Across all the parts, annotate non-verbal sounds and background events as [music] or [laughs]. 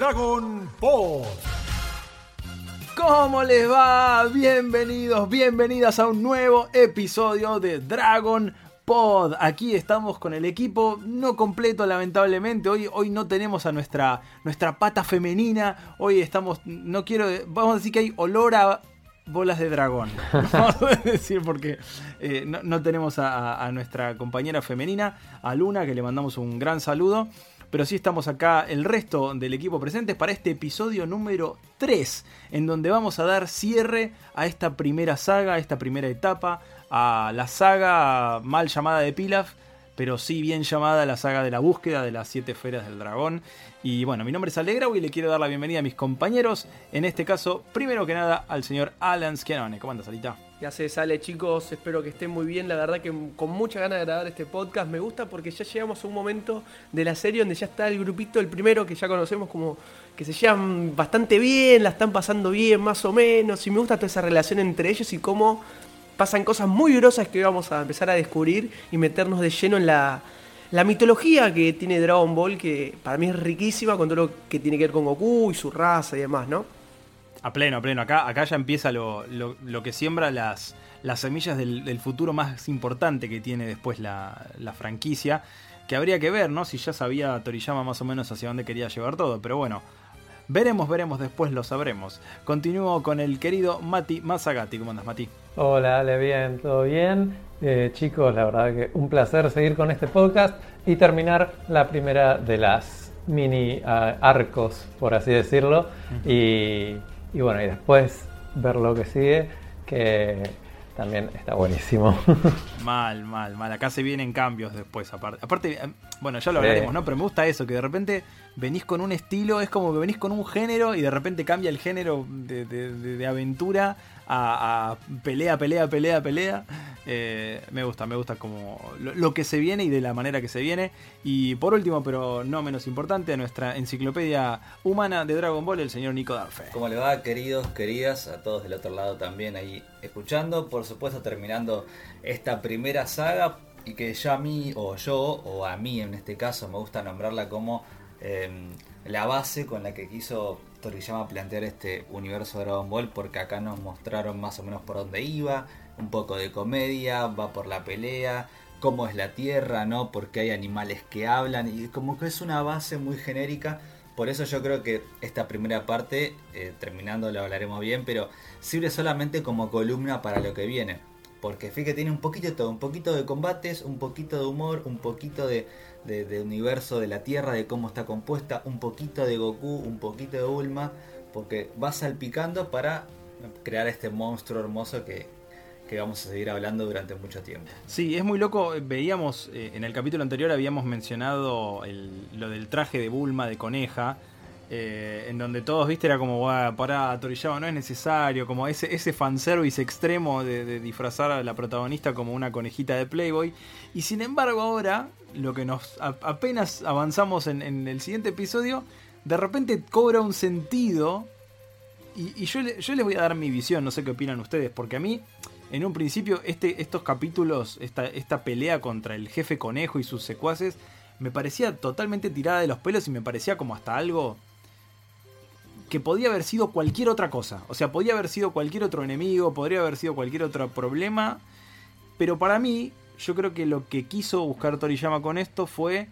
Dragon Ball. ¿Cómo les va? Bienvenidos, bienvenidas a un nuevo episodio de Dragon Pod. Aquí estamos con el equipo no completo lamentablemente. Hoy, hoy no tenemos a nuestra, nuestra pata femenina. Hoy estamos, no quiero, vamos a decir que hay olor a bolas de dragón. [laughs] Vamos a decir porque eh, no, no, tenemos a, nuestra compañera femenina, a Luna, que le mandamos un gran saludo. Pero sí estamos acá el resto del equipo presente para este episodio número 3, en donde vamos a dar cierre a esta primera saga, a esta primera etapa, a la saga mal llamada de Pilaf, pero sí bien llamada la saga de la búsqueda de las siete esferas del dragón. Y bueno, mi nombre es Alegra y le quiero dar la bienvenida a mis compañeros. En este caso, primero que nada, al señor Alan Schianone. ¿Cómo andas, Alita? Ya se sale, chicos. Espero que estén muy bien. La verdad que con mucha ganas de grabar este podcast. Me gusta porque ya llegamos a un momento de la serie donde ya está el grupito, el primero que ya conocemos como que se llevan bastante bien, la están pasando bien, más o menos. Y me gusta toda esa relación entre ellos y cómo pasan cosas muy grosas que vamos a empezar a descubrir y meternos de lleno en la, la mitología que tiene Dragon Ball, que para mí es riquísima con todo lo que tiene que ver con Goku y su raza y demás, ¿no? A pleno, a pleno. Acá, acá ya empieza lo, lo, lo que siembra las, las semillas del, del, futuro más importante que tiene después la, la, franquicia. Que habría que ver, ¿no? Si ya sabía Toriyama más o menos hacia dónde quería llevar todo. Pero bueno, veremos, veremos, después lo sabremos. Continúo con el querido Mati Masagati. ¿Cómo andas, Mati? Hola, Ale, bien, todo bien. Eh, chicos, la verdad que un placer seguir con este podcast y terminar la primera de las mini uh, arcos, por así decirlo. Uh -huh. y, y bueno, y después ver lo que sigue, que también está buenísimo. [laughs] Mal, mal, mal. Acá se vienen cambios después, aparte. Aparte, bueno, ya lo hablaremos. ¿no? Pero me gusta eso, que de repente venís con un estilo, es como que venís con un género y de repente cambia el género de, de, de, de aventura a, a, pelea, pelea, pelea, pelea. Eh, me gusta, me gusta como lo, que se viene y de la manera que se viene. Y por último, pero no menos importante, nuestra enciclopedia humana de Dragon Ball, el señor Nico Darfe. ¿Cómo le va, queridos, queridas? A todos del otro lado también ahí escuchando. Por supuesto, terminando esta primera saga y que ya a mí, o yo, o a mí en este caso, me gusta nombrarla como eh, la base con la que quiso Toriyama plantear este universo de Dragon Ball porque acá nos mostraron más o menos por dónde iba, un poco de comedia, va por la pelea, cómo es la Tierra, ¿no? Porque hay animales que hablan y como que es una base muy genérica. Por eso yo creo que esta primera parte, eh, terminando lo hablaremos bien, pero sirve solamente como columna para lo que viene. Porque fíjate, tiene un poquito de todo, un poquito de combates, un poquito de humor, un poquito de, de, universo de la Tierra, de cómo está compuesta, un poquito de Goku, un poquito de Bulma, porque va salpicando para crear este monstruo hermoso que, que vamos a seguir hablando durante mucho tiempo. Sí, es muy loco, veíamos, eh, en el capítulo anterior habíamos mencionado lo del traje de Bulma de coneja, eh, en donde todos, viste, era como, para Toriyama no es necesario, como ese, ese fanservice extremo de, disfrazar a la protagonista como una conejita de Playboy. Y sin embargo ahora, lo que nos apenas avanzamos en, en, el siguiente episodio, de repente cobra un sentido. Y, y yo, yo, les voy a dar mi visión, no sé qué opinan ustedes, porque a mí, en un principio, este, estos capítulos, esta, pelea contra el jefe conejo y sus secuaces, me parecía totalmente tirada de los pelos y me parecía como hasta algo que podía haber sido cualquier otra cosa. O sea, podía haber sido cualquier otro enemigo, podría haber sido cualquier otro problema. Pero para mí, yo creo que lo que quiso buscar Toriyama con esto fue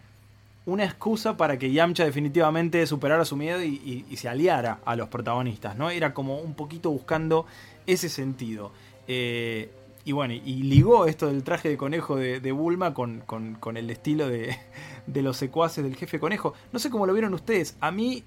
una excusa para que Yamcha definitivamente superara su miedo y, y, y se aliara a los protagonistas, ¿no? Era como un poquito buscando ese sentido. Eh, y bueno, y ligó esto del traje de conejo de, Bulma con, con, con, el estilo de, de los secuaces del jefe conejo. No sé cómo lo vieron ustedes. A mí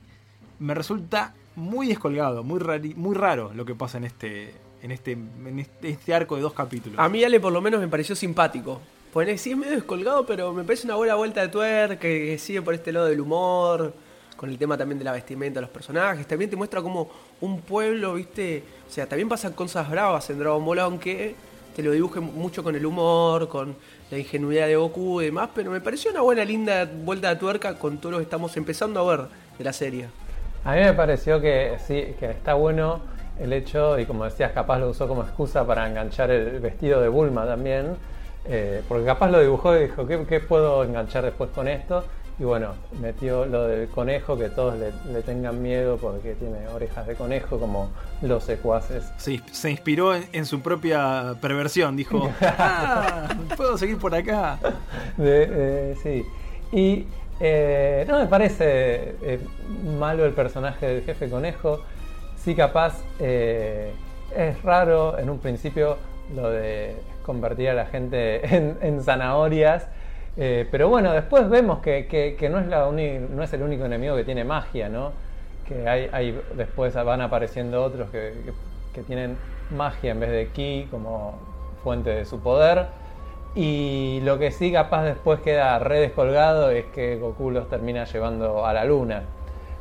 me resulta muy descolgado, muy, rari, muy raro lo que pasa en este, en este, en este, este, arco de dos capítulos. A mí Ale por lo menos me pareció simpático. Pues sí es medio descolgado, pero me parece una buena vuelta de tuerca que sigue por este lado del humor, con el tema también de la vestimenta de los personajes. También te muestra como un pueblo, viste, o sea, también pasan cosas bravas en Dragon Ball, aunque te lo dibuje mucho con el humor, con la ingenuidad de Goku y demás, pero me pareció una buena, linda vuelta de tuerca con todo lo que estamos empezando a ver de la serie. A mí me pareció que sí, que está bueno el hecho, y como decías, capaz lo usó como excusa para enganchar el vestido de Bulma también, eh, porque capaz lo dibujó y dijo, ¿qué, ¿qué, puedo enganchar después con esto? Y bueno, metió lo del conejo, que todos le, le tengan miedo porque tiene orejas de conejo, como los secuaces. Se, ins- se inspiró en, en su propia perversión. Dijo, [laughs] ah, puedo seguir por acá. De- eh, sí. Y eh, no me parece eh, malo el personaje del jefe conejo. Sí, capaz es raro en un principio lo de convertir a la gente en, en zanahorias. Eh, pero bueno, después vemos que, que- que no, es la no es el único enemigo que tiene magia, ¿no? Que hay, hay- después van apareciendo otros que, que- que tienen magia en vez de ki como fuente de su poder. Y lo que sí capaz después queda re descolgado es que Goku los termina llevando a la luna.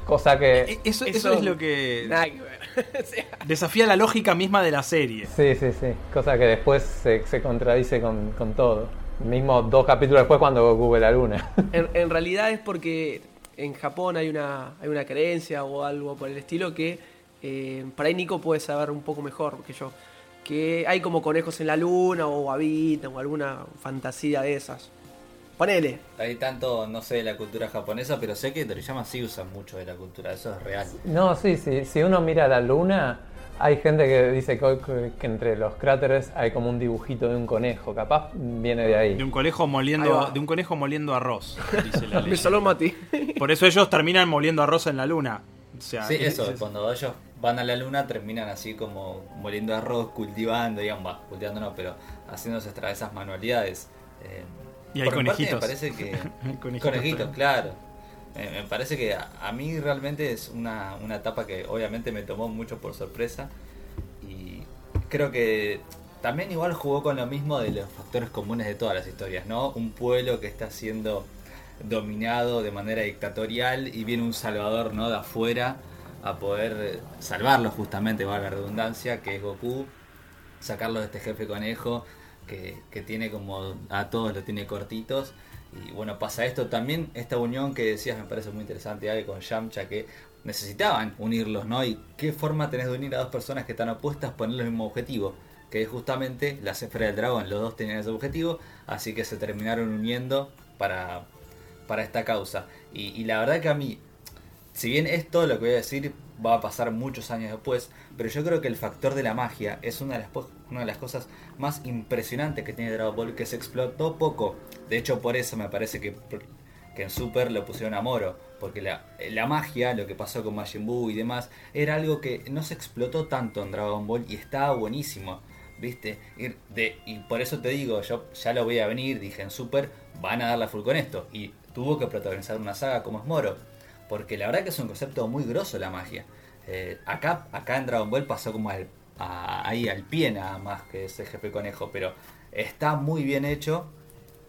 Cosa que... E- Eso, eso es lo que Nada que ver. [laughs] O sea, desafía la lógica misma de la serie. Sí, sí, sí. Cosa que después se, se contradice con, con todo. Mismo dos capítulos después cuando Goku ve la luna. [laughs] en, en realidad es porque en Japón hay una, hay una creencia o algo por el estilo que eh, por ahí Nico puede saber un poco mejor que yo. Que hay como conejos en la luna o habitan o alguna fantasía de esas. Ponele. Hay tanto, no sé, de la cultura japonesa, pero sé que Toriyama sí usa mucho de la cultura, eso es real. No, sí, sí. Si uno mira la luna, hay gente que dice que, entre los cráteres hay como un dibujito de un conejo. Capaz viene de ahí. De un conejo moliendo, de un conejo moliendo arroz, dice la [laughs] Me ley. solo Mati. Por eso ellos terminan moliendo arroz en la luna. O sea, Sí, es- eso, es- cuando ellos van a la luna terminan así como moliendo arroz, cultivando, digamos, va, cultivando no, pero haciéndose tra- esas manualidades. eh, Y hay mi parte conejitos. Me parece que... [laughs] Hay conejitos conejitos, claro. Eh, me parece que a, a mí realmente es una, una etapa que obviamente me tomó mucho por sorpresa y creo que también igual jugó con lo mismo de los factores comunes de todas las historias, ¿no? Un pueblo que está siendo dominado de manera dictatorial y viene un salvador, ¿no? De afuera a poder salvarlo justamente, valga la redundancia, que es Goku, sacarlo de este jefe conejo que, que tiene como a todos lo tiene cortitos. Y bueno, pasa esto también, esta unión que decías me parece muy interesante, con Yamcha, que necesitaban unirlos, ¿no? Y qué forma tenés de unir a dos personas que están opuestas, ponerle el mismo objetivo, que es justamente la esfera del dragón, los dos tenían ese objetivo, así que se terminaron uniendo para, para esta causa. Y, y la verdad que a mí, si bien esto lo que voy a decir va a pasar muchos años después, pero yo creo que el factor de la magia es una de las, una de las cosas más impresionantes que tiene Dragon Ball, que se explotó poco. De hecho, por eso me parece que, que en Super lo pusieron a Moro, porque la, la magia, lo que pasó con Majin Buu y demás, era algo que no se explotó tanto en Dragon Ball y estaba buenísimo. ¿Viste? Y, de, y por eso te digo, yo ya lo voy a venir, dije en Super, van a dar la full con esto. Y tuvo que protagonizar una saga como es Moro. Porque la verdad que es un concepto muy grosso la magia. Eh, acá, acá en Dragon Ball pasó como al, ahí al pie nada más que ese jefe conejo. Pero está muy bien hecho.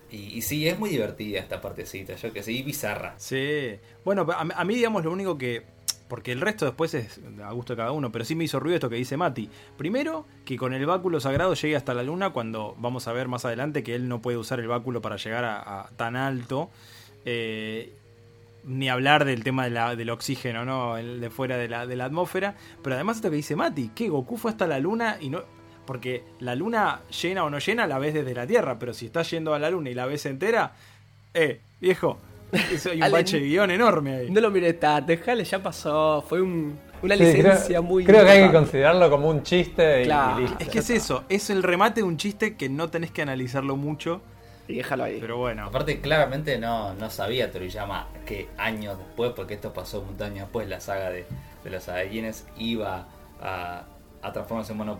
Y, sí, es muy divertida esta partecita. Yo que y bizarra. Sí. Bueno, a, a mí, digamos, lo único que. Porque el resto después es a gusto de cada uno, pero sí me hizo ruido esto que dice Mati. Primero, que con el báculo sagrado llegue hasta la luna, cuando vamos a ver más adelante que él no puede usar el báculo para llegar a, a tan alto. Eh, ni hablar del tema de la- del oxígeno, ¿no? El de fuera de la, de la atmósfera. Pero además esto que dice Mati, que Goku fue hasta la luna y no. Porque la luna llena o no llena la ves desde la Tierra, pero si estás yendo a la luna y la ves entera, eh, viejo, eso hay un [laughs] Ale, bache de guion enorme ahí. No lo mires tanto, dejale, ya pasó. Fue un- una Sí, licencia creo, muy. creo que hay que considerarlo como un chiste y- Claro. y, listo. Es que es eso, es el remate de un chiste que no tenés que analizarlo mucho, Y déjalo ahí. pero bueno. Aparte, claramente no, no sabía Toriyama que años después, porque esto pasó un montón de años después, la saga de, de los Saiyajines iba a, a transformarse en mono.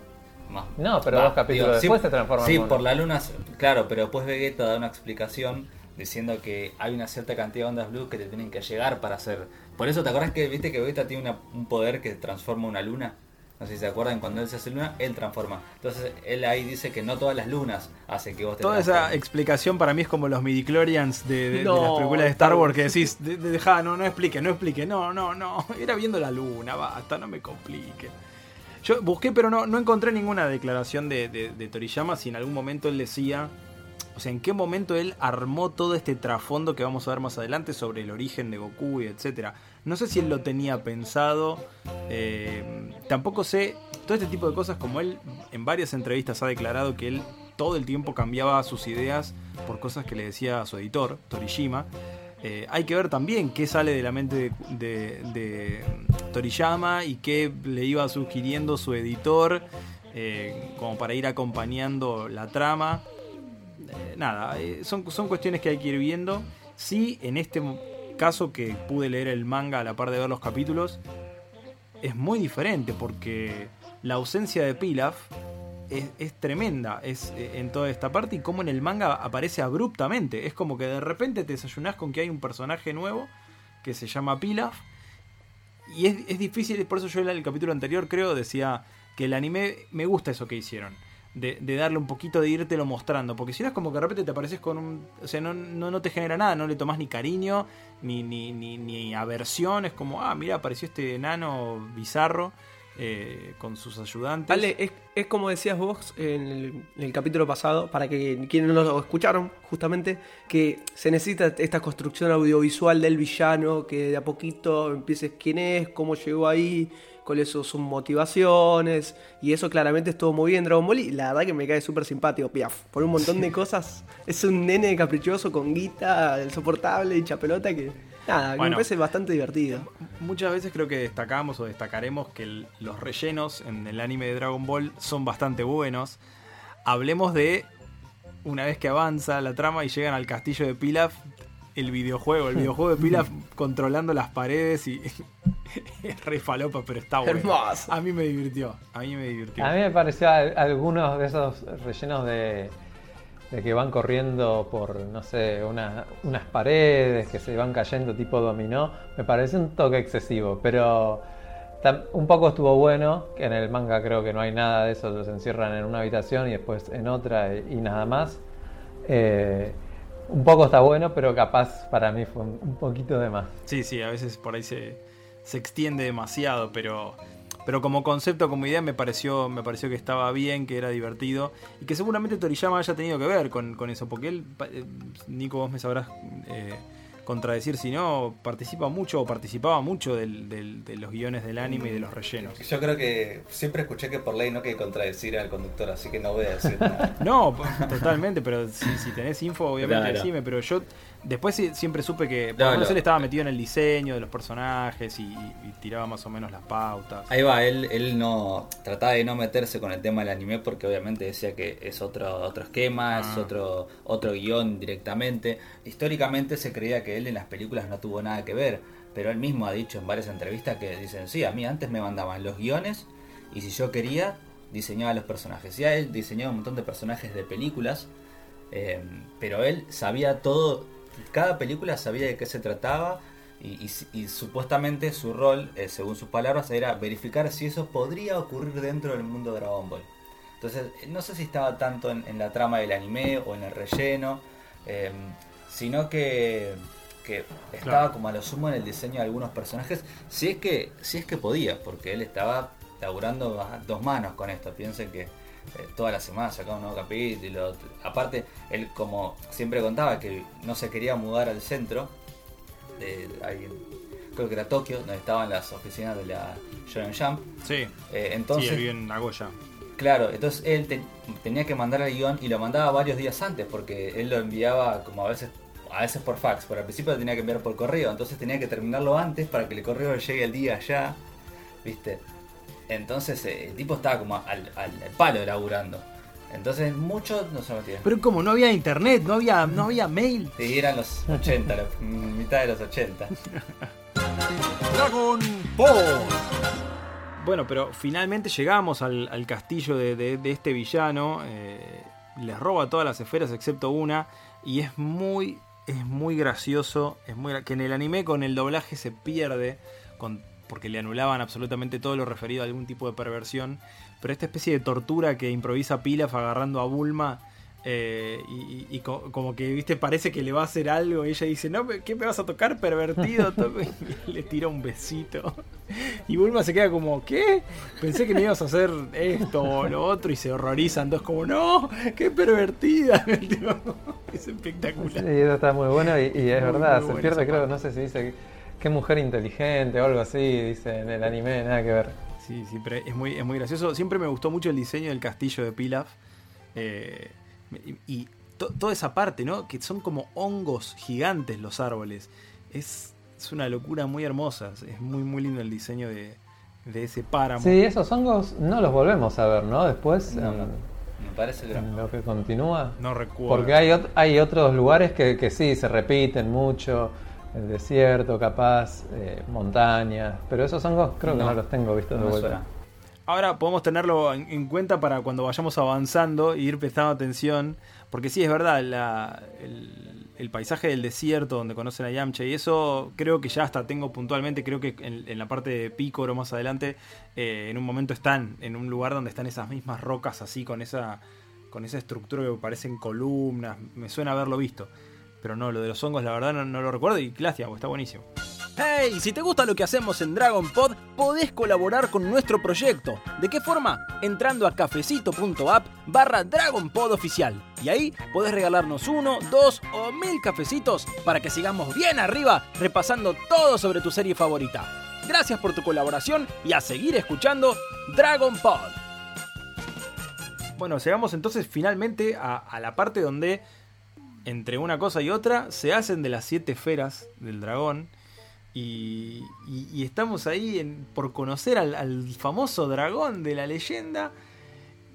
Más, No, pero dos capítulos después se transforma en Sí, mono. por la luna, claro, pero después Vegeta da una explicación diciendo que hay una cierta cantidad de ondas blue que te tienen que llegar para hacer. Por eso, ¿te acuerdas que viste que Vegeta tiene una- un poder que transforma una luna? No sé si se acuerdan, cuando él se hace luna, él transforma. Entonces, él ahí dice que no todas las lunas hacen que vos te Toda esa explicación para mí es como los midichlorians de, de- las películas de Star Wars que decís, de, de- dejá, no, no explique, no explique, no, no, no, [laughs] era viendo la luna, basta, no me complique. Yo busqué, pero no, no encontré ninguna declaración de, de, de Toriyama si en algún momento él decía, sea, en qué momento él armó todo este trasfondo que vamos a ver más adelante sobre el origen de Goku y etcétera. No sé si él lo tenía pensado, eh, tampoco sé, todo este tipo de cosas como él en varias entrevistas ha declarado que él todo el tiempo cambiaba sus ideas por cosas que le decía a su editor, Torishima. Eh, hay que ver también qué sale de la mente de, de, Toriyama y qué le iba sugiriendo su editor eh, como para ir acompañando la trama. Eh, nada, son, son cuestiones que hay que ir viendo. Sí, en este caso que pude leer el manga a la par de ver los capítulos, es muy diferente porque la ausencia de Pilaf es, tremenda es, eh, en toda esta parte y como en el manga aparece abruptamente. Es como que de repente te desayunás con que hay un personaje nuevo que se llama Pilaf. Y es, difícil, por eso yo en el capítulo anterior creo decía que el anime me gusta eso que hicieron. De, darle un poquito de irte mostrando. Porque si no es como que de repente te apareces con un. O sea, no, no, te genera nada, no le tomas ni cariño, ni, ni, ni, ni aversión. Es como, ah, mira, apareció este enano bizarro. Eh, con sus ayudantes. Vale, es, como decías vos en el, capítulo pasado, para que quienes no lo escucharon, justamente, que se necesita esta construcción audiovisual del villano, que de a poquito empieces quién es, cómo llegó ahí, cuáles son sus motivaciones, y eso claramente estuvo muy bien Dragon Ball, y la verdad que me cae súper simpático, Piaf, por un montón de cosas. Es un nene caprichoso con guita, soportable, y pelota que Nada, me parece bastante divertido. Muchas veces creo que destacamos o destacaremos que los rellenos en el anime de Dragon Ball son bastante buenos. Hablemos de una vez que avanza la trama y llegan al castillo de Pilaf, el videojuego, el videojuego de Pilaf [laughs] controlando las paredes y [laughs] es re falopa, pero está bueno. A mí me divirtió, a mí me divirtió. A mí me pareció algunos de esos rellenos de de que van corriendo por, no sé, unas paredes que se van cayendo tipo dominó, me parece un toque excesivo, pero un poco estuvo bueno, que en el manga creo que no hay nada de eso, los encierran en una habitación y después en otra y, nada más. Eh, un poco está bueno, pero capaz para mí fue un poquito de más. Sí, sí, a veces por ahí se, se extiende demasiado, pero pero como concepto, como idea, me pareció, me pareció que estaba bien, que era divertido. Y que seguramente Toriyama haya tenido que ver con, eso. Porque él, eh, Nico, vos me sabrás eh, contradecir si no, participa mucho o participaba mucho del, de los guiones del anime y de los rellenos. Yo creo que siempre escuché que por ley no hay que contradecir al conductor, así que no voy a decir nada. [laughs] no, totalmente, pero si, si tenés info, obviamente decime. Pero yo Después siempre supe que por él estaba metido en el diseño de los personajes y, tiraba más o menos las pautas. Ahí va, él, él no trataba de no meterse con el tema del anime porque obviamente decía que es otro, otro esquema, es ah. otro, otro guion directamente. Históricamente se creía que él en las películas no tuvo nada que ver, pero él mismo ha dicho en varias entrevistas que dicen, sí, a mí antes me mandaban los guiones y si yo quería, diseñaba los personajes. Ya él diseñó un montón de personajes de películas, eh, pero él sabía todo cada película sabía de qué se trataba y, supuestamente su rol, eh, según sus palabras, era verificar si eso podría ocurrir dentro del mundo de Dragon Ball. Entonces, no sé si estaba tanto en, la trama del anime o en el relleno, em, sino que, estaba como a lo sumo en el diseño de algunos personajes, si es que, si es que podía, porque él estaba laburando a dos manos con esto. Piensen que eh, toda la semana sacaba un nuevo capítulo. Aparte, él como siempre contaba que no se quería mudar al centro, de, creo que era Tokio, donde estaban las oficinas de la Shonen Jump. Sí, eh, entonces, sí, en Nagoya. Claro, entonces él tenía que mandar el guion y lo mandaba varios días antes porque él lo enviaba como a veces a veces por fax, pero al principio lo tenía que enviar por correo, entonces tenía que terminarlo antes para que el correo llegue el día allá, ¿viste? Entonces eh, el tipo estaba como al, palo laburando. Entonces muchos no se metían. Pero como no había internet, no había, no había mail. Sí, eran los 80, la mitad de los 80. [laughs] Dragon Ball. Bueno, pero finalmente llegamos al, castillo de, este villano. Eh, les roba todas las esferas excepto una. Y es muy, es muy gracioso. Es muy, que en el anime con el doblaje se pierde. Con porque le anulaban absolutamente todo lo referido a algún tipo de perversión. Pero esta especie de tortura que improvisa Pilaf agarrando a Bulma. Eh, y, como que, viste, parece que le va a hacer algo. Y ella dice: No, ¿qué me vas a tocar, pervertido? [laughs] y le tira un besito. Y Bulma se queda como: ¿Qué? Pensé que me ibas a hacer esto o lo otro. Y se horrorizan. Entonces, como: No, qué pervertida. [laughs] es espectacular. Sí, eso está muy bueno. Y, es verdad, se pierde, creo, no sé si dice Qué mujer inteligente o algo así, dice en el anime, nada que ver. Sí, pero es muy, es muy gracioso. Siempre me gustó mucho el diseño del castillo de Pilaf. Eh, y, to- toda esa parte, ¿no? Que son como hongos gigantes los árboles. Es, es una locura muy hermosa. Es muy, muy lindo el diseño de, de ese páramo. Sí, esos hongos no los volvemos a ver, ¿no? Después, No, me parece que lo que continúa. No recuerdo. Porque hay, hay otros lugares que, que sí, se repiten mucho. El desierto, capaz, eh, montañas. Pero esos hongos creo que No, no, los tengo vistos no de vuelta. suena. Ahora podemos tenerlo en, en cuenta para cuando vayamos avanzando y ir prestando atención. Porque sí, es verdad, la- el, el paisaje del desierto donde conocen a Yamcha y eso creo que ya hasta tengo puntualmente, creo que en, en la parte de Picoro más adelante, eh, en un momento están en un lugar donde están esas mismas rocas así con esa, con esa estructura que parecen columnas. Me suena haberlo visto. Pero no, lo de los hongos la verdad no, no lo recuerdo y porque está buenísimo. Hey, si te gusta lo que hacemos en Dragon Pod, podés colaborar con nuestro proyecto. ¿De qué forma? Entrando a cafecito.app barra Dragon Pod oficial. Y ahí podés regalarnos uno, dos o mil cafecitos para que sigamos bien arriba repasando todo sobre tu serie favorita. Gracias por tu colaboración y a seguir escuchando Dragon Pod. Bueno, llegamos entonces finalmente a, a la parte donde entre una cosa y otra se hacen de las siete esferas del dragón. Y, estamos ahí por conocer al, al famoso dragón de la leyenda.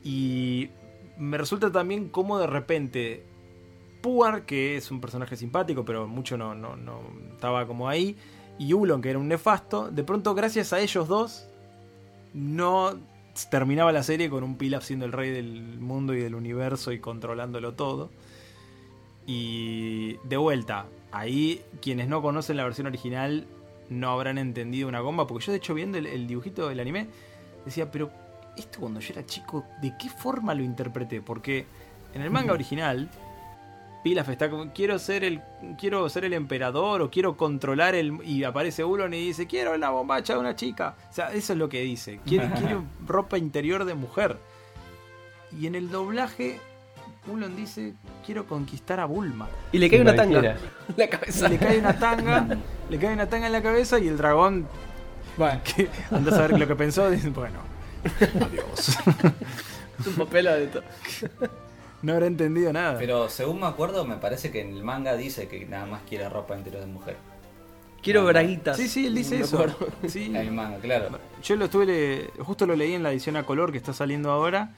Y me resulta también como de repente Puar, que es un personaje simpático, pero mucho no, no, no estaba como ahí, y Ulon, que era un nefasto, de pronto gracias a ellos dos no terminaba la serie con un Pilaf siendo el rey del mundo y del universo y controlándolo todo. Y de vuelta, ahí quienes no conocen la versión original no habrán entendido una gomba, porque yo de hecho viendo el, el dibujito del anime decía, pero esto cuando yo era chico, ¿de qué forma lo interpreté? Porque en el manga original, Pilaf está como, quiero ser el quiero ser el emperador o quiero controlar el y aparece Ulon y dice, quiero la bombacha de una chica. O sea, eso es lo que dice, quiere, [laughs] quiere ropa interior de mujer. Y en el doblaje Ulon dice, quiero conquistar a Bulma. Y le cae una tanga [laughs] en la cabeza. Le cae una tanga, [laughs] le cae una tanga en la cabeza y el dragón Bueno, que anda a saber lo que pensó, dice, bueno, adiós. [laughs] es un papel de todo. No habrá entendido nada. Pero según me acuerdo, me parece que en el manga dice que nada más quiere ropa interior de mujer. Quiero braguitas. Sí, sí, él dice eso. Sí. En el manga, claro. Yo lo estuve, le- justo lo leí en la edición a color que está saliendo ahora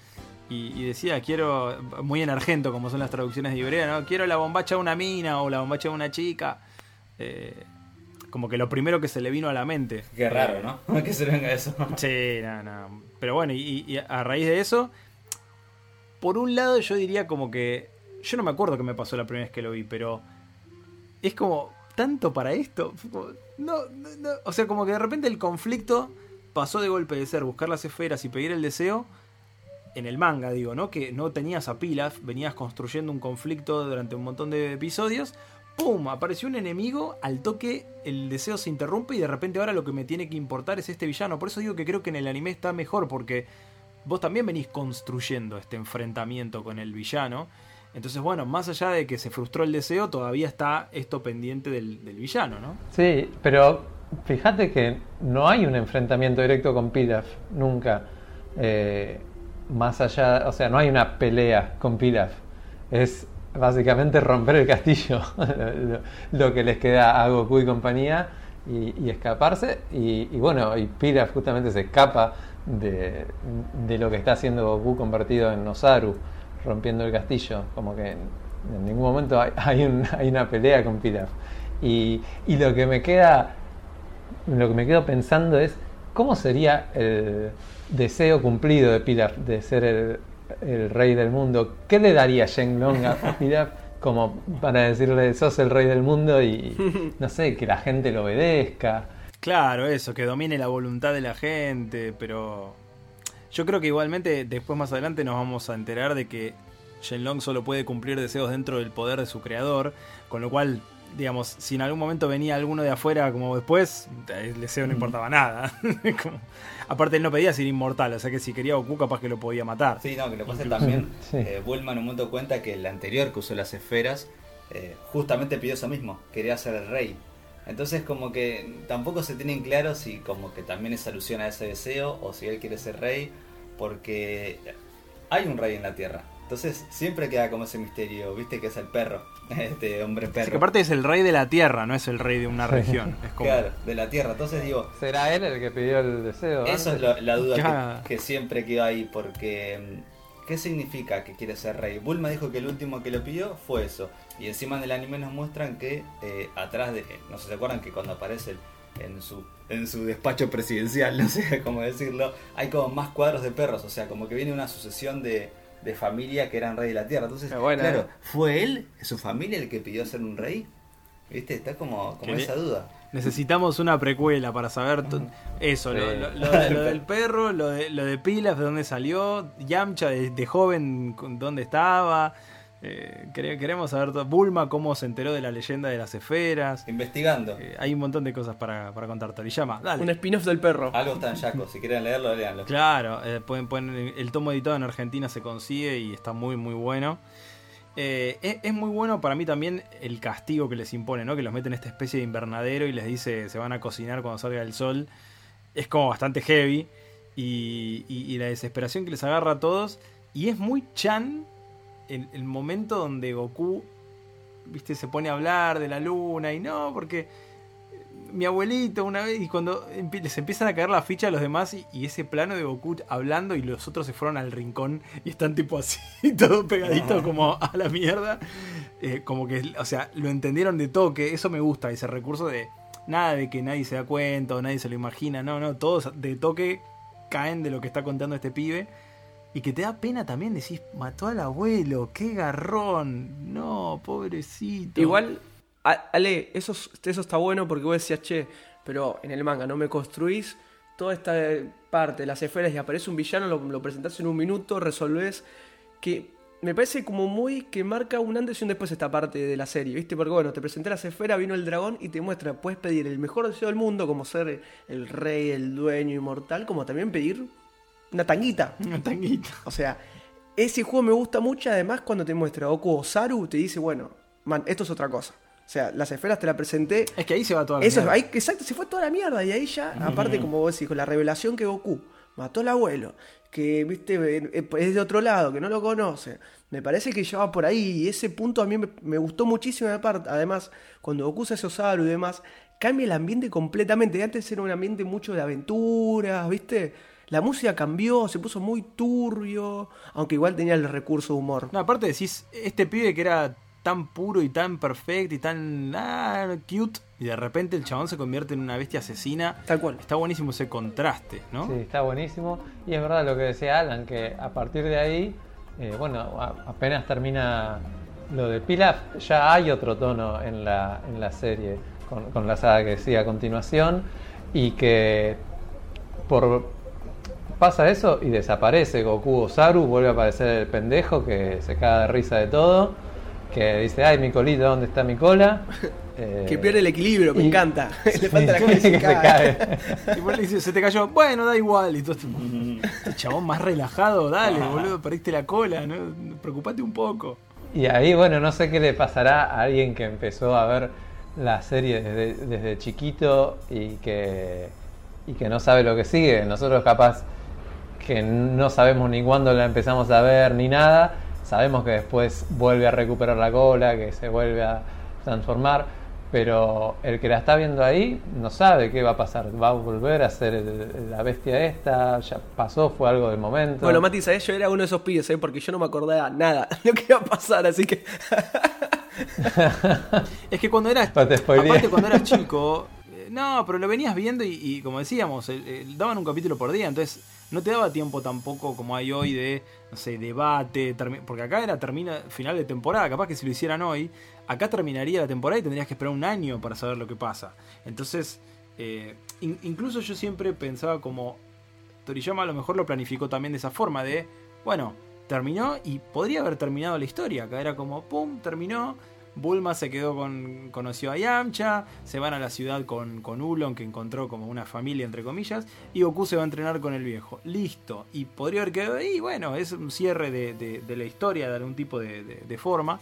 y, y decía, quiero, muy en argento como son las traducciones de Ibrea, ¿no? Quiero la bombacha de una mina o la bombacha de una chica. Eh, como que lo primero que se le vino a la mente. Qué raro, ¿no? [laughs] que se venga eso. Sí, no, no. Pero bueno, y, y a raíz de eso, por un lado yo diría como que, yo no me acuerdo qué me pasó la primera vez que lo vi, pero es como, tanto para esto. Como, No, no, no. O sea, como que de repente el conflicto pasó de golpe de ser buscar las esferas y pedir el deseo en el manga, digo, ¿no? Que no tenías a Pilaf, venías construyendo un conflicto durante un montón de episodios. ¡Pum! Apareció un enemigo, al toque el deseo se interrumpe y de repente ahora lo que me tiene que importar es este villano. Por eso digo que creo que en el anime está mejor, porque vos también venís construyendo este enfrentamiento con el villano. Entonces, bueno, más allá de que se frustró el deseo, todavía está esto pendiente del, villano, ¿no? Sí, pero fíjate que no hay un enfrentamiento directo con Pilaf, nunca. Eh, más allá, o sea, no hay una pelea con Pilaf. Es básicamente romper el castillo, [laughs] lo, que les queda a Goku y compañía, y, escaparse. Y, bueno, y Pilaf justamente se escapa de, de lo que está haciendo Goku convertido en Osaru, rompiendo el castillo. Como que en, ningún momento hay, [laughs] hay, un- hay una pelea con Pilaf. Y, y lo que me queda lo que me quedo pensando es cómo sería el deseo cumplido de Pilaf de ser el, rey del mundo. ¿Qué le daría Shenlong a Pilaf como para decirle sos el rey del mundo y no sé, que la gente lo obedezca? Claro, eso, que domine la voluntad de la gente, pero yo creo que igualmente después más adelante nos vamos a enterar de que Shenlong solo puede cumplir deseos dentro del poder de su creador, con lo cual, digamos, si en algún momento venía alguno de afuera como después, el deseo no importaba nada. [laughs] Como- aparte él no pedía ser inmortal, o sea que si quería Goku capaz que lo podía matar. Sí, no, que lo pasa también. [laughs] Sí. eh, Bulma en un momento cuenta que el anterior que usó las esferas eh, justamente pidió eso mismo, quería ser el rey. Entonces como que tampoco se tienen claro si como que también es alusión a ese deseo o si él quiere ser rey, porque hay un rey en la tierra. Entonces siempre queda como ese misterio, viste que es el perro, [laughs] este hombre perro. Es que aparte es el rey de la tierra, no es el rey de una región. Es como... Claro, de la tierra. Entonces digo, ¿Será él el que pidió el deseo? eso es lo- la duda que, que siempre quedó ahí, porque mm, ¿qué significa que quiere ser rey? Bulma dijo que el último que lo pidió fue eso. Y encima en el anime nos muestran que eh, atrás de, no sé si se acuerdan que cuando aparece en su en su despacho presidencial, [laughs] no sé cómo decirlo, hay como más cuadros de perros, o sea, como que viene una sucesión de, de familia que eran rey de la tierra. Entonces, buena, claro, eh. ¿fue él, su familia, el que pidió ser un rey? ¿Viste? Está como, como esa duda. Necesitamos una precuela para saber eso, lo, Sí. lo- lo de- lo [laughs] del perro, lo de, lo de Pilas, de dónde salió, Yamcha de, de joven, dónde estaba. Eh, quere- queremos saber todo. Bulma, cómo se enteró de la leyenda de las esferas. Investigando. Eh, hay un montón de cosas para, para contar. Toriyama, dale. Un spin-off del perro. Algo está en Yaco, si quieren leerlo, leanlo. Claro, eh, pueden, pueden- el tomo editado en Argentina se consigue y está muy muy bueno. Eh, es, es muy bueno para mí también el castigo que les impone, ¿no? Que los meten en esta especie de invernadero y les dice se van a cocinar cuando salga el sol. Es como bastante heavy. Y, y- y la desesperación que les agarra a todos. Y es muy chan el, el momento donde Goku, viste, se pone a hablar de la luna y no, porque mi abuelito una vez, y cuando les empiezan a caer la ficha a los demás, y, y ese plano de Goku hablando, y los otros se fueron al rincón [laughs] y están tipo así, [laughs] todo pegadito como a la mierda. eh, como que, o sea, lo entendieron de toque, eso me gusta, ese recurso de nada de que nadie se da cuenta o nadie se lo imagina, no, no, todos de toque caen de lo que está contando este pibe. Y que te da pena también, decís, mató al abuelo, qué garrón, no, pobrecito. Igual, Ale, eso, es- eso está bueno porque vos decías, che, pero en el manga no me construís toda esta parte las esferas y aparece un villano, lo, lo presentás en un minuto, resolvés. Que me parece como muy que marca un antes y un después esta parte de la serie, ¿viste? Porque bueno, te presenté las esferas, vino el dragón y te muestra, puedes pedir el mejor deseo del mundo, como ser el rey, el dueño inmortal, como también pedir una tanguita. Una tanguita. O sea, ese juego me gusta mucho. Además, cuando te muestra Goku o Saru, te dice, bueno, man, esto es otra cosa. O sea, las esferas te la presenté. Es que ahí se va toda la Eso, mierda. ahí, exacto, se fue toda la mierda. Y ahí ya, [laughs] aparte, como vos decís, con la revelación que Goku mató al abuelo, que viste es de otro lado, que no lo conoce. Me parece que ya va por ahí. Y ese punto a mí me, me gustó muchísimo. Aparte, además, cuando Goku se hace Osaru y demás, cambia el ambiente completamente. Antes era un ambiente mucho de aventuras, ¿viste? La música cambió, se puso muy turbio, aunque igual tenía el recurso de humor. No, aparte decís, este pibe que era tan puro y tan perfecto y tan ah, cute, y de repente el chabón se convierte en una bestia asesina. Tal cual. Está buenísimo ese contraste, ¿no? Sí, está buenísimo. Y es verdad lo que decía Alan, que a partir de ahí, eh, bueno, a- apenas termina lo de Pilaf, ya hay otro tono en la, en la serie, con, con la saga que sigue a continuación, y que por pasa eso y desaparece Goku o Saru, vuelve a aparecer el pendejo que se caga de risa de todo, que dice, ay, mi colita, ¿dónde está mi cola? [laughs] Eh, Que pierde el equilibrio, me y- encanta. [laughs] Le falta la [laughs] se que se cae. Y le se te cayó, bueno, da igual. Y todo este chabón más relajado, dale, boludo, perdiste la cola, ¿no? Preocupate un poco. Y ahí, bueno, no sé qué le pasará a alguien que empezó a ver la serie desde, desde chiquito y que, y que no sabe lo que sigue. Nosotros capaz que no sabemos ni cuándo la empezamos a ver ni nada. Sabemos que después vuelve a recuperar la cola, que se vuelve a transformar. Pero el que la está viendo ahí no sabe qué va a pasar. Va a volver a ser el- la bestia esta. Ya pasó, fue algo del momento. Bueno, Mati, ¿sabés? Yo era uno de esos pibes, ¿eh? Porque yo no me acordaba nada [laughs] de lo que iba a pasar, así que... [laughs] Es que cuando eras, aparte cuando eras chico, eh, no, pero lo venías viendo y, y como decíamos, el- el- daban un capítulo por día, entonces no te daba tiempo tampoco como hay hoy de, no sé, debate, porque acá era final de temporada, capaz que si lo hicieran hoy, acá terminaría la temporada y tendrías que esperar un año para saber lo que pasa. Entonces, eh, in- incluso yo siempre pensaba como Toriyama a lo mejor lo planificó también de esa forma de, bueno, terminó y podría haber terminado la historia. Acá era como, pum, terminó. Bulma se quedó con, conoció a Yamcha, se van a la ciudad con, con Ulon, que encontró como una familia, entre comillas, y Goku se va a entrenar con el viejo. Listo. Y podría haber quedado ahí, bueno, es un cierre de, de- la historia, de algún tipo de, de- de forma.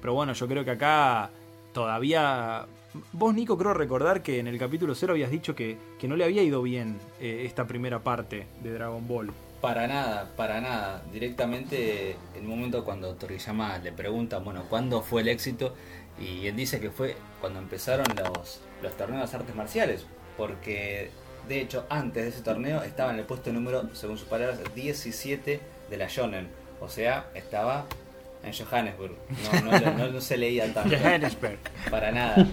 Pero bueno, yo creo que acá todavía... Vos, Nico, creo recordar que en el capítulo 0 habías dicho que, que no le había ido bien eh, esta primera parte de Dragon Ball. Para nada, para nada. Directamente, en un momento cuando Toriyama le pregunta, bueno, ¿cuándo fue el éxito? Y él dice que fue cuando empezaron los, los torneos de artes marciales. Porque, de hecho, antes de ese torneo estaba en el puesto número, según sus palabras, 17 de la Shonen. O sea, estaba en Johannesburg. No, no, no, no se leía tanto. Johannesburg. Para nada.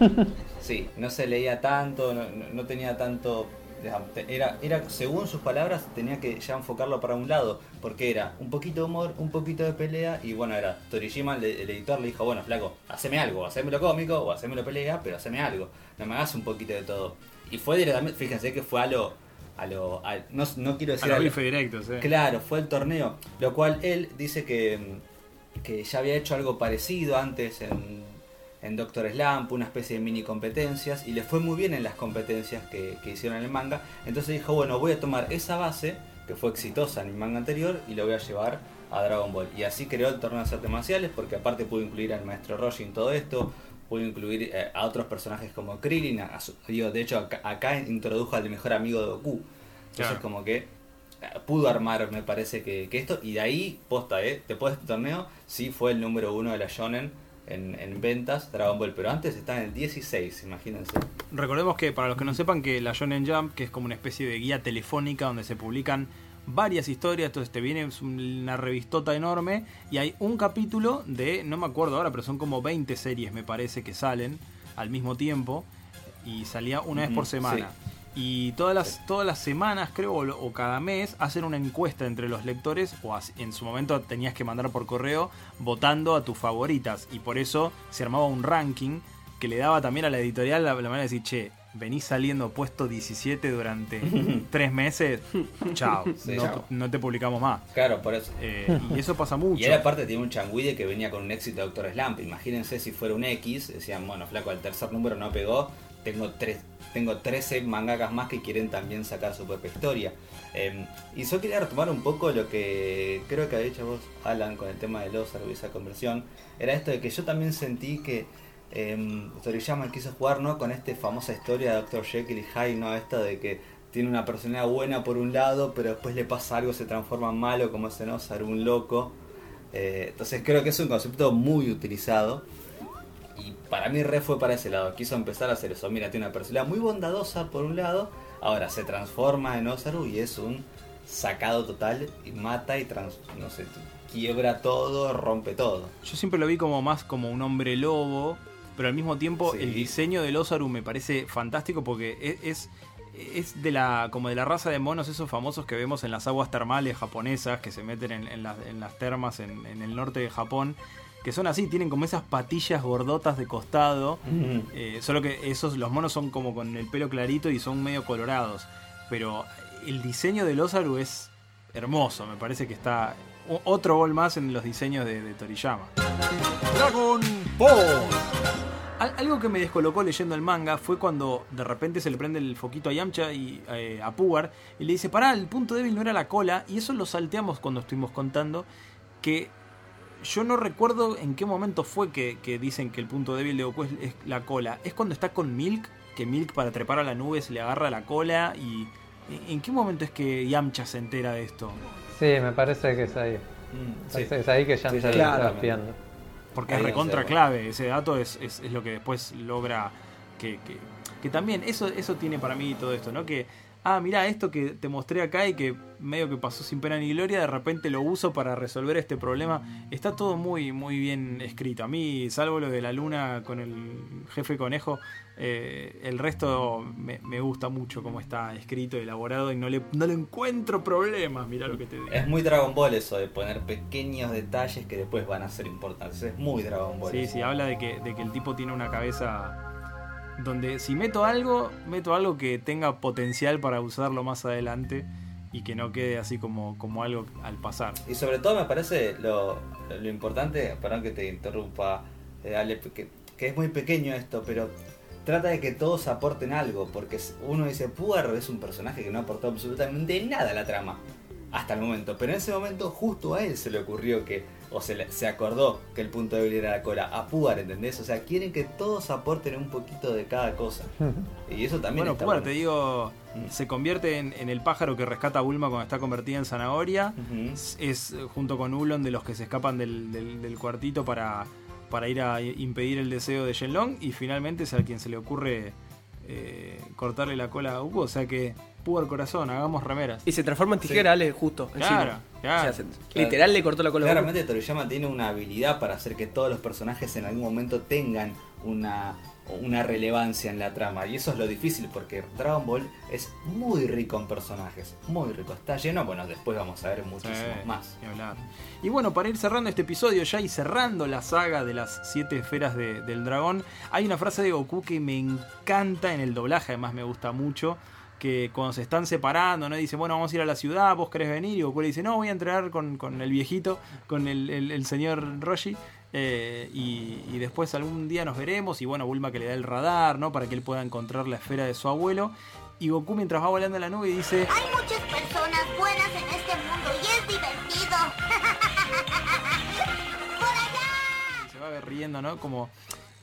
Sí, no se leía tanto, no, no- no tenía tanto. Era, era, según sus palabras, tenía que ya enfocarlo para un lado, porque era un poquito de humor, un poquito de pelea, y bueno, era Toriyama, el, el editor, le dijo, bueno, flaco, haceme algo, haceme lo cómico o haceme lo pelea, pero haceme algo, no me hagas un poquito de todo. Y fue directamente, fíjense que fue a lo, a lo, a- no, no quiero A decir a lo- bife directos, eh. Claro, fue el torneo. Lo cual él dice que, que ya había hecho algo parecido antes en, en Doctor Slump, una especie de mini competencias, y le fue muy bien en las competencias que, que hicieron en el manga. Entonces dijo, bueno, voy a tomar esa base, que fue exitosa en el manga anterior, y lo voy a llevar a Dragon Ball. Y así creó el torneo de artes marciales, porque aparte pudo incluir al maestro Roshi en todo esto, pudo incluir eh, a otros personajes como Krillin, a- su- digo, de hecho acá, acá introdujo al mejor amigo de Goku. Entonces Claro. como que eh, pudo armar, me parece que, que esto, y de ahí, posta, ¿eh? Después de este torneo, sí fue el número uno de la Shonen en, en ventas, Dragon Ball, pero antes estaba en el 16, imagínense. Recordemos que para los que no sepan que la Shonen Jump, que es como una especie de guía telefónica donde se publican varias historias, entonces te viene una revistota enorme y hay un capítulo de, no me acuerdo ahora, pero son como 20 series me parece que salen al mismo tiempo y salía una vez por semana. Y todas las, todas las semanas, creo, o, o cada mes, hacen una encuesta entre los lectores, o as- en su momento tenías que mandar por correo votando a tus favoritas. Y por eso se armaba un ranking que le daba también a la editorial la, la manera de decir, che, venís saliendo puesto 17 durante [laughs] tres meses, chao, Sí, no, chao. no te publicamos más. Claro, por eso. Eh, y eso pasa [laughs] mucho. Y él aparte tiene un changuide que venía con un éxito de Doctor Slump. Imagínense si fuera un X, decían, bueno, flaco, al tercer número no pegó, tengo tres, tengo 13 mangakas más que quieren también sacar su propia historia. Eh, y yo quería retomar un poco lo que creo que había dicho vos, Alan, con el tema de los y esa conversión. Era esto de que yo también sentí que eh, Toriyama quiso jugar ¿no? con esta famosa historia de Dr. Jekyll y Hyde, ¿no? Esto de que tiene una personalidad buena por un lado, pero después le pasa algo, se transforma en malo, como ese no, ser un loco. Eh, entonces creo que es un concepto muy utilizado. Y para mí re fue para ese lado. Quiso empezar a hacer eso. Mira, tiene una personalidad muy bondadosa por un lado. Ahora se transforma en Osaru y es un sacado total. Y mata y trans, no sé, quiebra todo, rompe todo. Yo siempre lo vi como más como un hombre lobo, pero al mismo tiempo Sí. el diseño del Osaru me parece fantástico porque es, es, es de la como de la raza de monos esos famosos que vemos en las aguas termales japonesas que se meten en, en las, en las termas en, en el norte de Japón, que son así, tienen como esas patillas gordotas de costado, eh, solo que esos los monos son como con el pelo clarito y son medio colorados, pero el diseño del Osaru es hermoso, me parece que está otro gol más en los diseños de, de Toriyama. Dragon Ball. Al- Algo que me descolocó leyendo el manga fue cuando de repente se le prende el foquito a Yamcha y eh, a Pugar y le dice, pará, el punto débil no era la cola, y eso lo salteamos cuando estuvimos contando, que yo no recuerdo en qué momento fue que, que dicen que el punto débil de Goku es, es la cola. Es cuando está con Milk, que Milk para trepar a la nube se le agarra la cola y... ¿En qué momento es que Yamcha se entera de esto? Sí, me parece que es ahí. Mm, sí. es ahí que ya Sí, se sí, está espiando. Porque Ahí es recontra clave, ese dato es, es, es lo que después logra que, que, que también, eso, eso tiene para mí todo esto, ¿no? Que, ah, mirá, esto que te mostré acá y que medio que pasó sin pena ni gloria, de repente lo uso para resolver este problema. Está todo muy, muy bien escrito. A mí, salvo lo de la luna con el jefe conejo, eh, el resto me, me gusta mucho cómo está escrito, elaborado y no le, no le encuentro problemas, mirá lo que te digo. Es muy Dragon Ball eso de poner pequeños detalles que después van a ser importantes. Es muy Dragon Ball. Sí, eso. sí, habla de que, de que el tipo tiene una cabeza donde si meto algo, meto algo que tenga potencial para usarlo más adelante y que no quede así como, como algo al pasar. Y sobre todo me parece lo, lo importante, perdón que te interrumpa, eh, Ale, que, es muy pequeño esto, pero trata de que todos aporten algo, porque uno dice, Pugar es un personaje que no aportó absolutamente nada a la trama, hasta el momento, pero en ese momento justo a él se le ocurrió que o se, le- se acordó que el punto débil era la cola, a Pugar, ¿entendés? O sea, quieren que todos aporten un poquito de cada cosa. [laughs] Y eso también Bueno, está Pugar, bueno. te digo, Mm. se convierte en, en el pájaro que rescata a Bulma cuando está convertida en zanahoria. Es, es, eh, junto con Ulon de los que se escapan del, del- del cuartito para, para ir a impedir el deseo de Shenlong. Y finalmente es a quien se le ocurre eh, cortarle la cola a Goku. O sea que, Pugar corazón, hagamos remeras. Y se transforma en tijera, Ale, justo. Claro, encima. claro. O sea, se- Literal le cortó la cola a Goku. Claramente Toriyama tiene una habilidad para hacer que todos los personajes en algún momento tengan una, una relevancia en la trama. Y eso es lo difícil porque Dragon Ball es muy rico en personajes. Muy rico. Está lleno, bueno, después vamos a ver muchísimos Sí, más. hablar. Y bueno, para ir cerrando este episodio ya y cerrando la saga de las siete esferas de- del dragón, hay una frase de Goku que me encanta en el doblaje, además me gusta mucho. Que cuando se están separando, ¿no? Dice, bueno, vamos a ir a la ciudad, vos querés venir. Y Goku le dice, no, voy a entrenar con, con el viejito, con el, el- el señor Roshi. eh, y, y después algún día nos veremos. Y bueno, Bulma que le da el radar, ¿no? Para que él pueda encontrar la esfera de su abuelo. Y Goku mientras va volando en la nube dice, Hay muchas personas buenas en este mundo y es divertido. [laughs] ¡Por allá! se va riendo, ¿no? Como,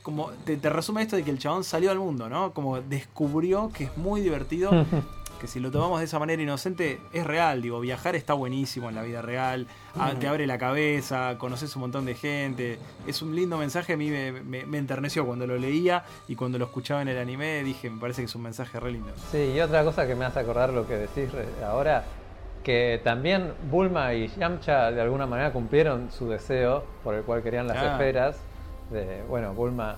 como te, te resume esto de que el chabón salió al mundo, ¿no? Como descubrió que es muy divertido, [laughs] que si lo tomamos de esa manera inocente, es real, digo, viajar está buenísimo en la vida real, ah, te abre la cabeza, conoces un montón de gente, es un lindo mensaje, a mí me, me- me enterneció cuando lo leía y cuando lo escuchaba en el anime, dije, me parece que es un mensaje re lindo. Sí, y otra cosa que me hace acordar lo que decís ahora, que también Bulma y Yamcha de alguna manera cumplieron su deseo por el cual querían las Claro. esferas, de, bueno, Bulma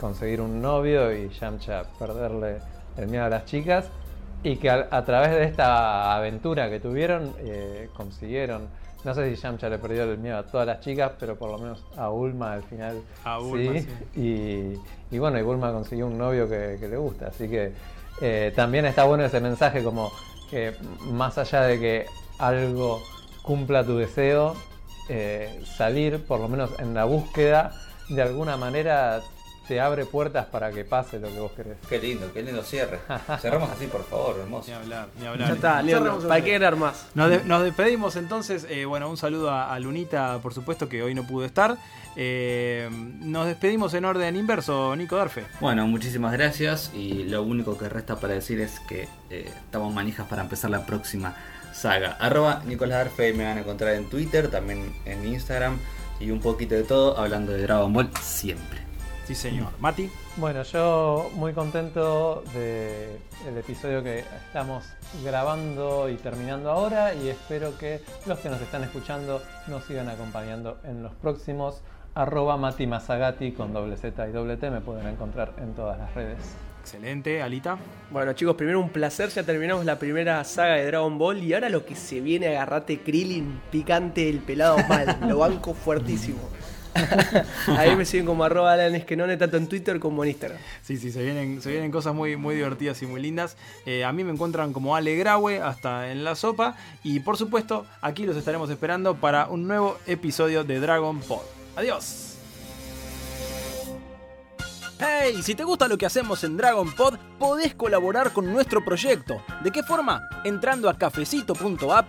conseguir un novio y Yamcha perderle el miedo a las chicas, y que a, a través de esta aventura que tuvieron eh, consiguieron, no sé si Yamcha le perdió el miedo a todas las chicas, pero por lo menos a Bulma al final A Bulma, sí. sí. Y, y bueno, y Bulma consiguió un novio que, que le gusta. Así que eh, también está bueno ese mensaje como que más allá de que algo cumpla tu deseo, eh, salir por lo menos en la búsqueda de alguna manera te abre puertas para que pase lo que vos querés. Qué lindo, qué lindo cierre. [laughs] Cerramos así, por favor, hermoso. Ni hablar, ni hablar. Ya está, Leandro. ¿Para qué querer más? Nos, de- nos despedimos entonces. eh, bueno, un saludo a, a Lunita, por supuesto, que hoy no pudo estar. Eh, nos despedimos en orden inverso, Nico Darfe. Bueno, muchísimas gracias y lo único que resta para decir es que eh, estamos manijas para empezar la próxima saga. Arroba Nicolás Darfe me van a encontrar en Twitter, también en Instagram y un poquito de todo hablando de Dragon Ball siempre. Sí, señor. Mati. Bueno, yo muy contento del episodio que estamos grabando y terminando ahora y espero que los que nos están escuchando nos sigan acompañando en los próximos. Arroba Mati Masagati con doble Z y doble T me pueden encontrar en todas las redes. Excelente, Alita. Bueno, chicos, primero un placer. Ya terminamos la primera saga de Dragon Ball. Y ahora lo que se viene, agarrate Krillin, picante, el pelado mal. Lo banco fuertísimo. [laughs] Ahí me siguen como arroba Alan Esquenone, tanto en Twitter como en Instagram. Sí, sí, se vienen, se vienen cosas muy, muy divertidas y muy lindas. Eh, a mí me encuentran como Ale Graue, hasta en la sopa. Y por supuesto, aquí los estaremos esperando para un nuevo episodio de Dragon Ball. Adiós. Hey, si te gusta lo que hacemos en Dragon Pod, podés colaborar con nuestro proyecto. ¿De qué forma? Entrando a cafecito.app.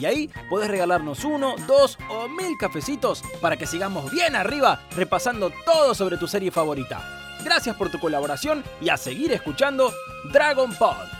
Y ahí podés regalarnos uno, dos o mil cafecitos para que sigamos bien arriba repasando todo sobre tu serie favorita. Gracias por tu colaboración y a seguir escuchando Dragon Pod.